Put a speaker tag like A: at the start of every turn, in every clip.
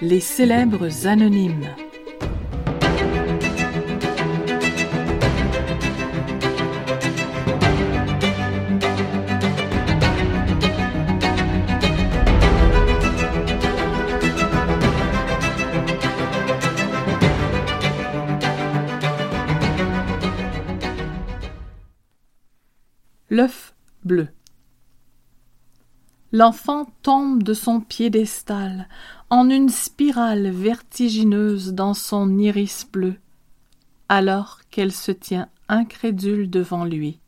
A: Les célèbres anonymes. L'œuf bleu. L'enfant tombe de son piédestal en une spirale vertigineuse dans son iris bleu, alors qu'elle se tient incrédule devant lui.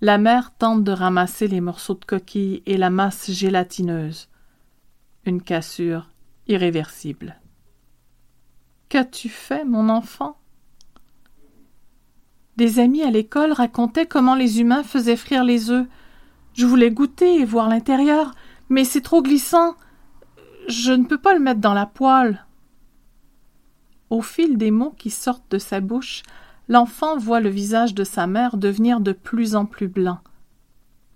A: La mère tente de ramasser les morceaux de coquille et la masse gélatineuse. Une cassure irréversible. Qu'as-tu fait, mon enfant? Des amis à l'école racontaient comment les humains faisaient frire les œufs. Je voulais goûter et voir l'intérieur, mais c'est trop glissant. Je ne peux pas le mettre dans la poêle. Au fil des mots qui sortent de sa bouche, l'enfant voit le visage de sa mère devenir de plus en plus blanc.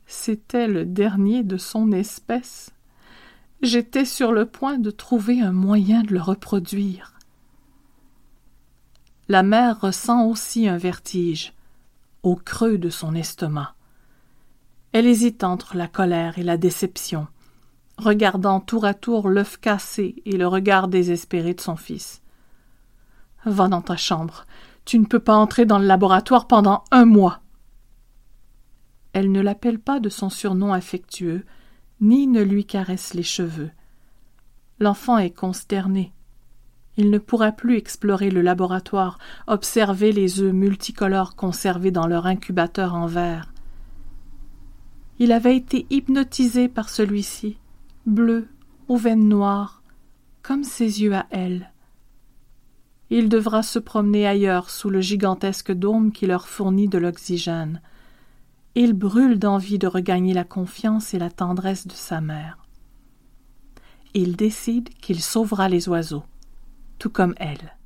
A: C'était le dernier de son espèce. J'étais sur le point de trouver un moyen de le reproduire. La mère ressent aussi un vertige, au creux de son estomac. Elle hésite entre la colère et la déception, regardant tour à tour l'œuf cassé et le regard désespéré de son fils. Va dans ta chambre. Tu ne peux pas entrer dans le laboratoire pendant un mois. Elle ne l'appelle pas de son surnom affectueux, ni ne lui caresse les cheveux. L'enfant est consterné. Il ne pourra plus explorer le laboratoire, observer les œufs multicolores conservés dans leur incubateur en verre. Il avait été hypnotisé par celui-ci, bleu, aux veines noires, comme ses yeux à elle. Il devra se promener ailleurs sous le gigantesque dôme qui leur fournit de l'oxygène. Il brûle d'envie de regagner la confiance et la tendresse de sa mère. Il décide qu'il sauvera les oiseaux tout comme elle.